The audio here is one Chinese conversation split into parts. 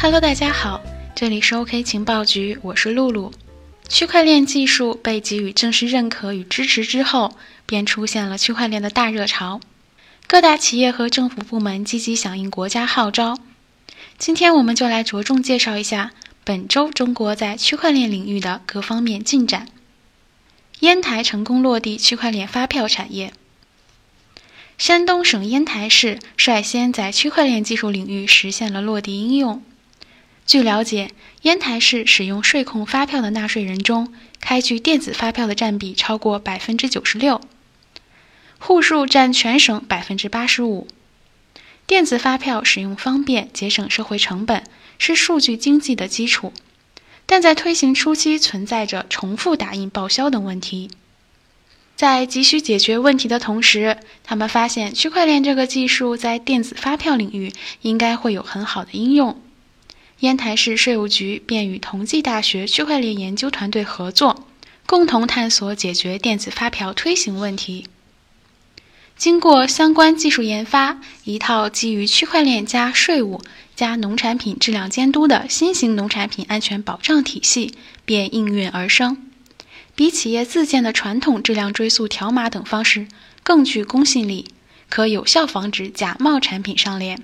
Hello，大家好，这里是 OK 情报局，我是露露。区块链技术被给予正式认可与支持之后，便出现了区块链的大热潮。各大企业和政府部门积极响应国家号召。今天我们就来着重介绍一下本周中国在区块链领域的各方面进展。烟台成功落地区块链发票产业。山东省烟台市率先在区块链技术领域实现了落地应用。据了解，烟台市使用税控发票的纳税人中，开具电子发票的占比超过百分之九十六。户数占全省百分之八十五，电子发票使用方便，节省社会成本，是数据经济的基础。但在推行初期，存在着重复打印、报销等问题。在急需解决问题的同时，他们发现区块链这个技术在电子发票领域应该会有很好的应用。烟台市税务局便与同济大学区块链研究团队合作，共同探索解决电子发票推行问题。经过相关技术研发，一套基于区块链加税务加农产品质量监督的新型农产品安全保障体系便应运而生，比企业自建的传统质量追溯条码等方式更具公信力，可有效防止假冒产品上链，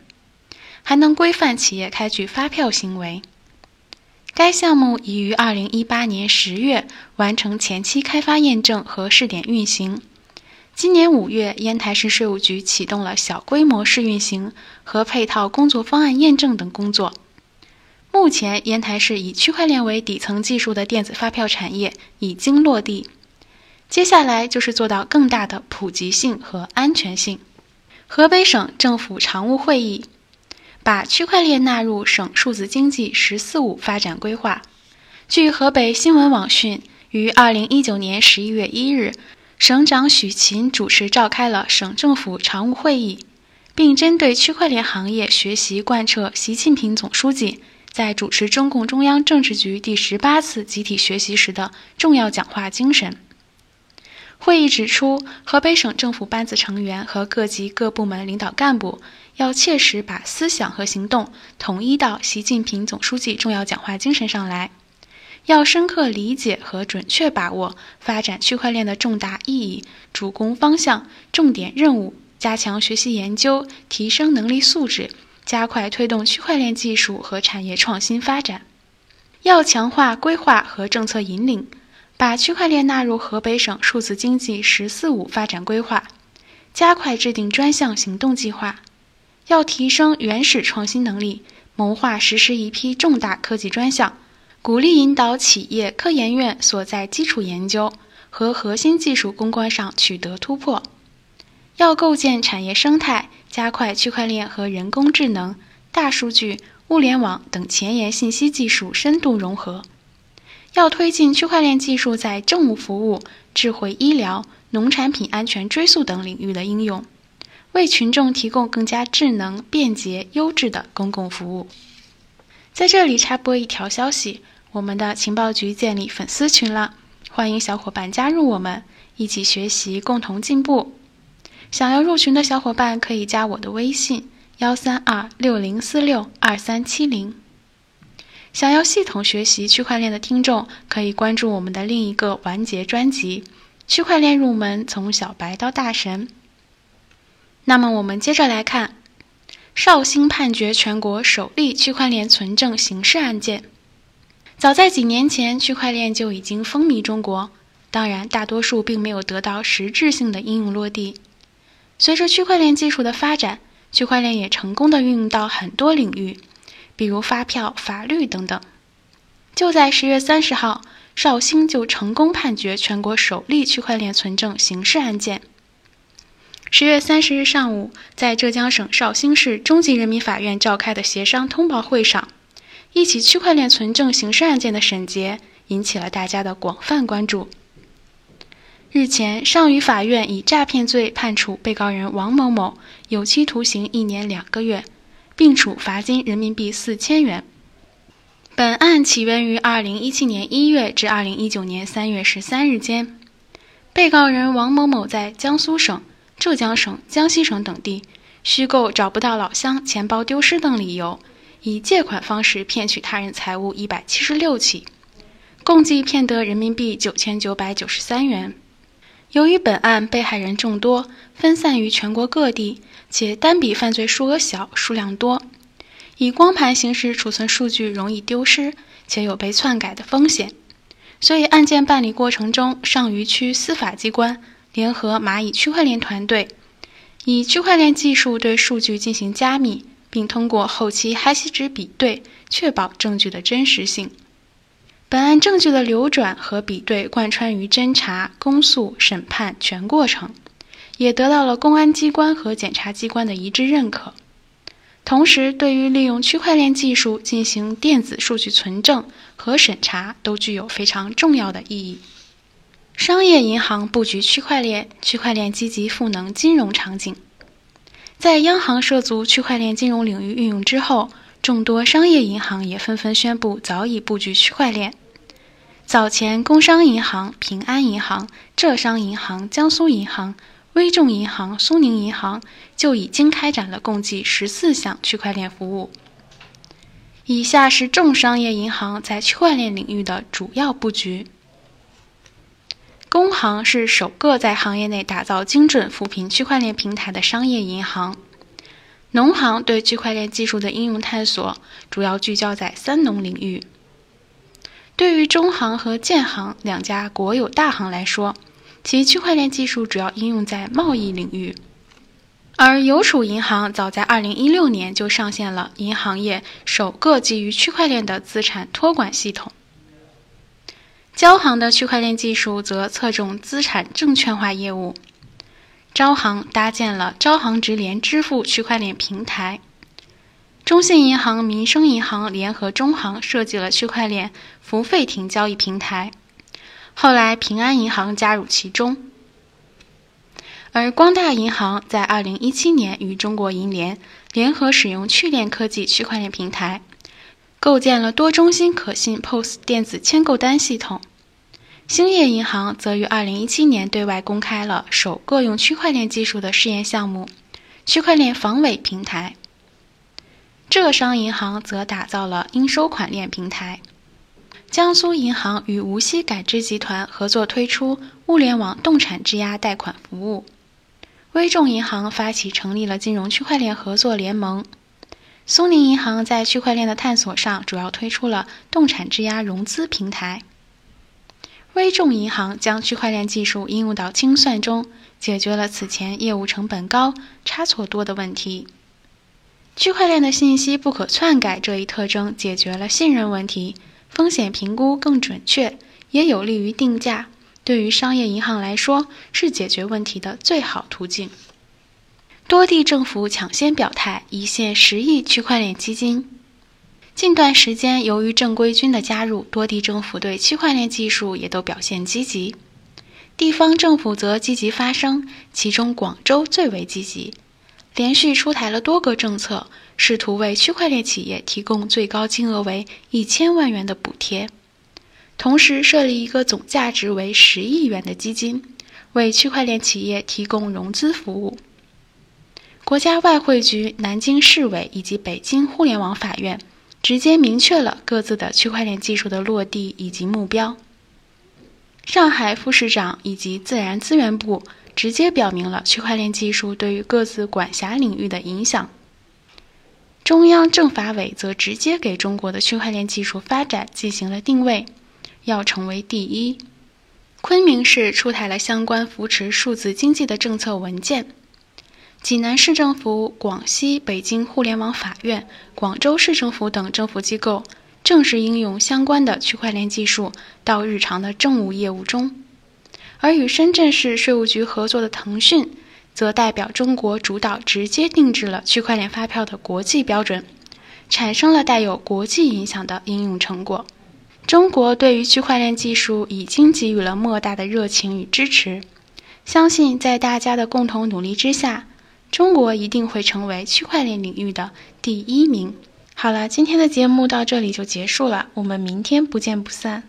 还能规范企业开具发票行为。该项目已于二零一八年十月完成前期开发验证和试点运行。今年五月，烟台市税务局启动了小规模试运行和配套工作方案验证等工作。目前，烟台市以区块链为底层技术的电子发票产业已经落地，接下来就是做到更大的普及性和安全性。河北省政府常务会议把区块链纳入省数字经济“十四五”发展规划。据河北新闻网讯，于二零一九年十一月一日。省长许勤主持召开了省政府常务会议，并针对区块链行业学习贯彻习近平总书记在主持中共中央政治局第十八次集体学习时的重要讲话精神。会议指出，河北省政府班子成员和各级各部门领导干部要切实把思想和行动统一到习近平总书记重要讲话精神上来。要深刻理解和准确把握发展区块链的重大意义、主攻方向、重点任务，加强学习研究，提升能力素质，加快推动区块链技术和产业创新发展。要强化规划和政策引领，把区块链纳入河北省数字经济“十四五”发展规划，加快制定专项行动计划。要提升原始创新能力，谋划实施一批重大科技专项。鼓励引导企业、科研院所在基础研究和核心技术攻关上取得突破。要构建产业生态，加快区块链和人工智能、大数据、物联网等前沿信息技术深度融合。要推进区块链技术在政务服务、智慧医疗、农产品安全追溯等领域的应用，为群众提供更加智能、便捷、优质的公共服务。在这里插播一条消息。我们的情报局建立粉丝群了，欢迎小伙伴加入我们，一起学习，共同进步。想要入群的小伙伴可以加我的微信：幺三二六零四六二三七零。想要系统学习区块链的听众可以关注我们的另一个完结专辑《区块链入门：从小白到大神》。那么我们接着来看，绍兴判决全国首例区块链存证刑事案件。早在几年前，区块链就已经风靡中国。当然，大多数并没有得到实质性的应用落地。随着区块链技术的发展，区块链也成功的运用到很多领域，比如发票、法律等等。就在十月三十号，绍兴就成功判决全国首例区块链存证刑事案件。十月三十日上午，在浙江省绍兴市中级人民法院召开的协商通报会上。一起区块链存证刑事案件的审结引起了大家的广泛关注。日前，上虞法院以诈骗罪判处被告人王某某有期徒刑一年两个月，并处罚金人民币四千元。本案起源于二零一七年一月至二零一九年三月十三日间，被告人王某某在江苏省、浙江省、江西省等地虚构找不到老乡、钱包丢失等理由。以借款方式骗取他人财物一百七十六起，共计骗得人民币九千九百九十三元。由于本案被害人众多，分散于全国各地，且单笔犯罪数额小、数量多，以光盘形式储存数据容易丢失，且有被篡改的风险，所以案件办理过程中，上虞区司法机关联合蚂蚁区块链团队，以区块链技术对数据进行加密，并通过后期哈希值比对，确保证据的真实性。本案证据的流转和比对贯穿于侦查、公诉、审判全过程，也得到了公安机关和检察机关的一致认可。同时，对于利用区块链技术进行电子数据存证和审查，都具有非常重要的意义。商业银行布局区块链，区块链积极赋能金融场景。在央行涉足区块链金融领域运用之后，众多商业银行也纷纷宣布早已布局区块链。早前，工商银行、平安银行、浙商银行、江苏银行、微众银行、苏宁银行就已经开展了共计十四项区块链服务。以下是众商业银行在区块链领域的主要布局。工行是首个在行业内打造精准扶贫区块链平台的商业银行。农行对区块链技术的应用探索主要聚焦在三农领域。对于中行和建行两家国有大行来说，其区块链技术主要应用在贸易领域。而邮储银行早在2016年就上线了银行业首个基于区块链的资产托管系统。交行的区块链技术则侧重资产证券化业务。招行搭建了招行直连支付区块链平台。中信银行、民生银行联合中行设计了区块链服务费亭交易平台，后来平安银行加入其中。而光大银行在2017年与中国银联联合使用趣链科技区块链平台，构建了多中心可信 POS 电子签购单系统。兴业银行则于2017年对外公开了首个用区块链技术的试验项目——区块链防伪平台。浙商银行则打造了应收款链平台，江苏银行与无锡改知集团合作推出物联网动产质押贷款服务，微众银行发起成立了金融区块链合作联盟，苏宁银行在区块链的探索上主要推出了动产质押融资平台，微众银行将区块链技术应用到清算中，解决了此前业务成本高、差错多的问题。区块链的信息不可篡改这一特征解决了信任问题，风险评估更准确，也有利于定价。对于商业银行来说，是解决问题的最好途径。多地政府抢先表态，一线十亿区块链基金。近段时间，由于正规军的加入，多地政府对区块链技术也都表现积极，地方政府则积极发声，其中广州最为积极。连续出台了多个政策，试图为区块链企业提供最高金额为一千万元的补贴，同时设立一个总价值为十亿元的基金，为区块链企业提供融资服务。国家外汇局、南京市委以及北京互联网法院直接明确了各自的区块链技术的落地以及目标。上海副市长以及自然资源部。直接表明了区块链技术对于各自管辖领域的影响。中央政法委则直接给中国的区块链技术发展进行了定位，要成为第一。昆明市出台了相关扶持数字经济的政策文件。济南市政府、广西、北京互联网法院、广州市政府等政府机构正式应用相关的区块链技术到日常的政务业务中。而与深圳市税务局合作的腾讯，则代表中国主导，直接定制了区块链发票的国际标准，产生了带有国际影响的应用成果。中国对于区块链技术已经给予了莫大的热情与支持，相信在大家的共同努力之下，中国一定会成为区块链领域的第一名。好了，今天的节目到这里就结束了，我们明天不见不散。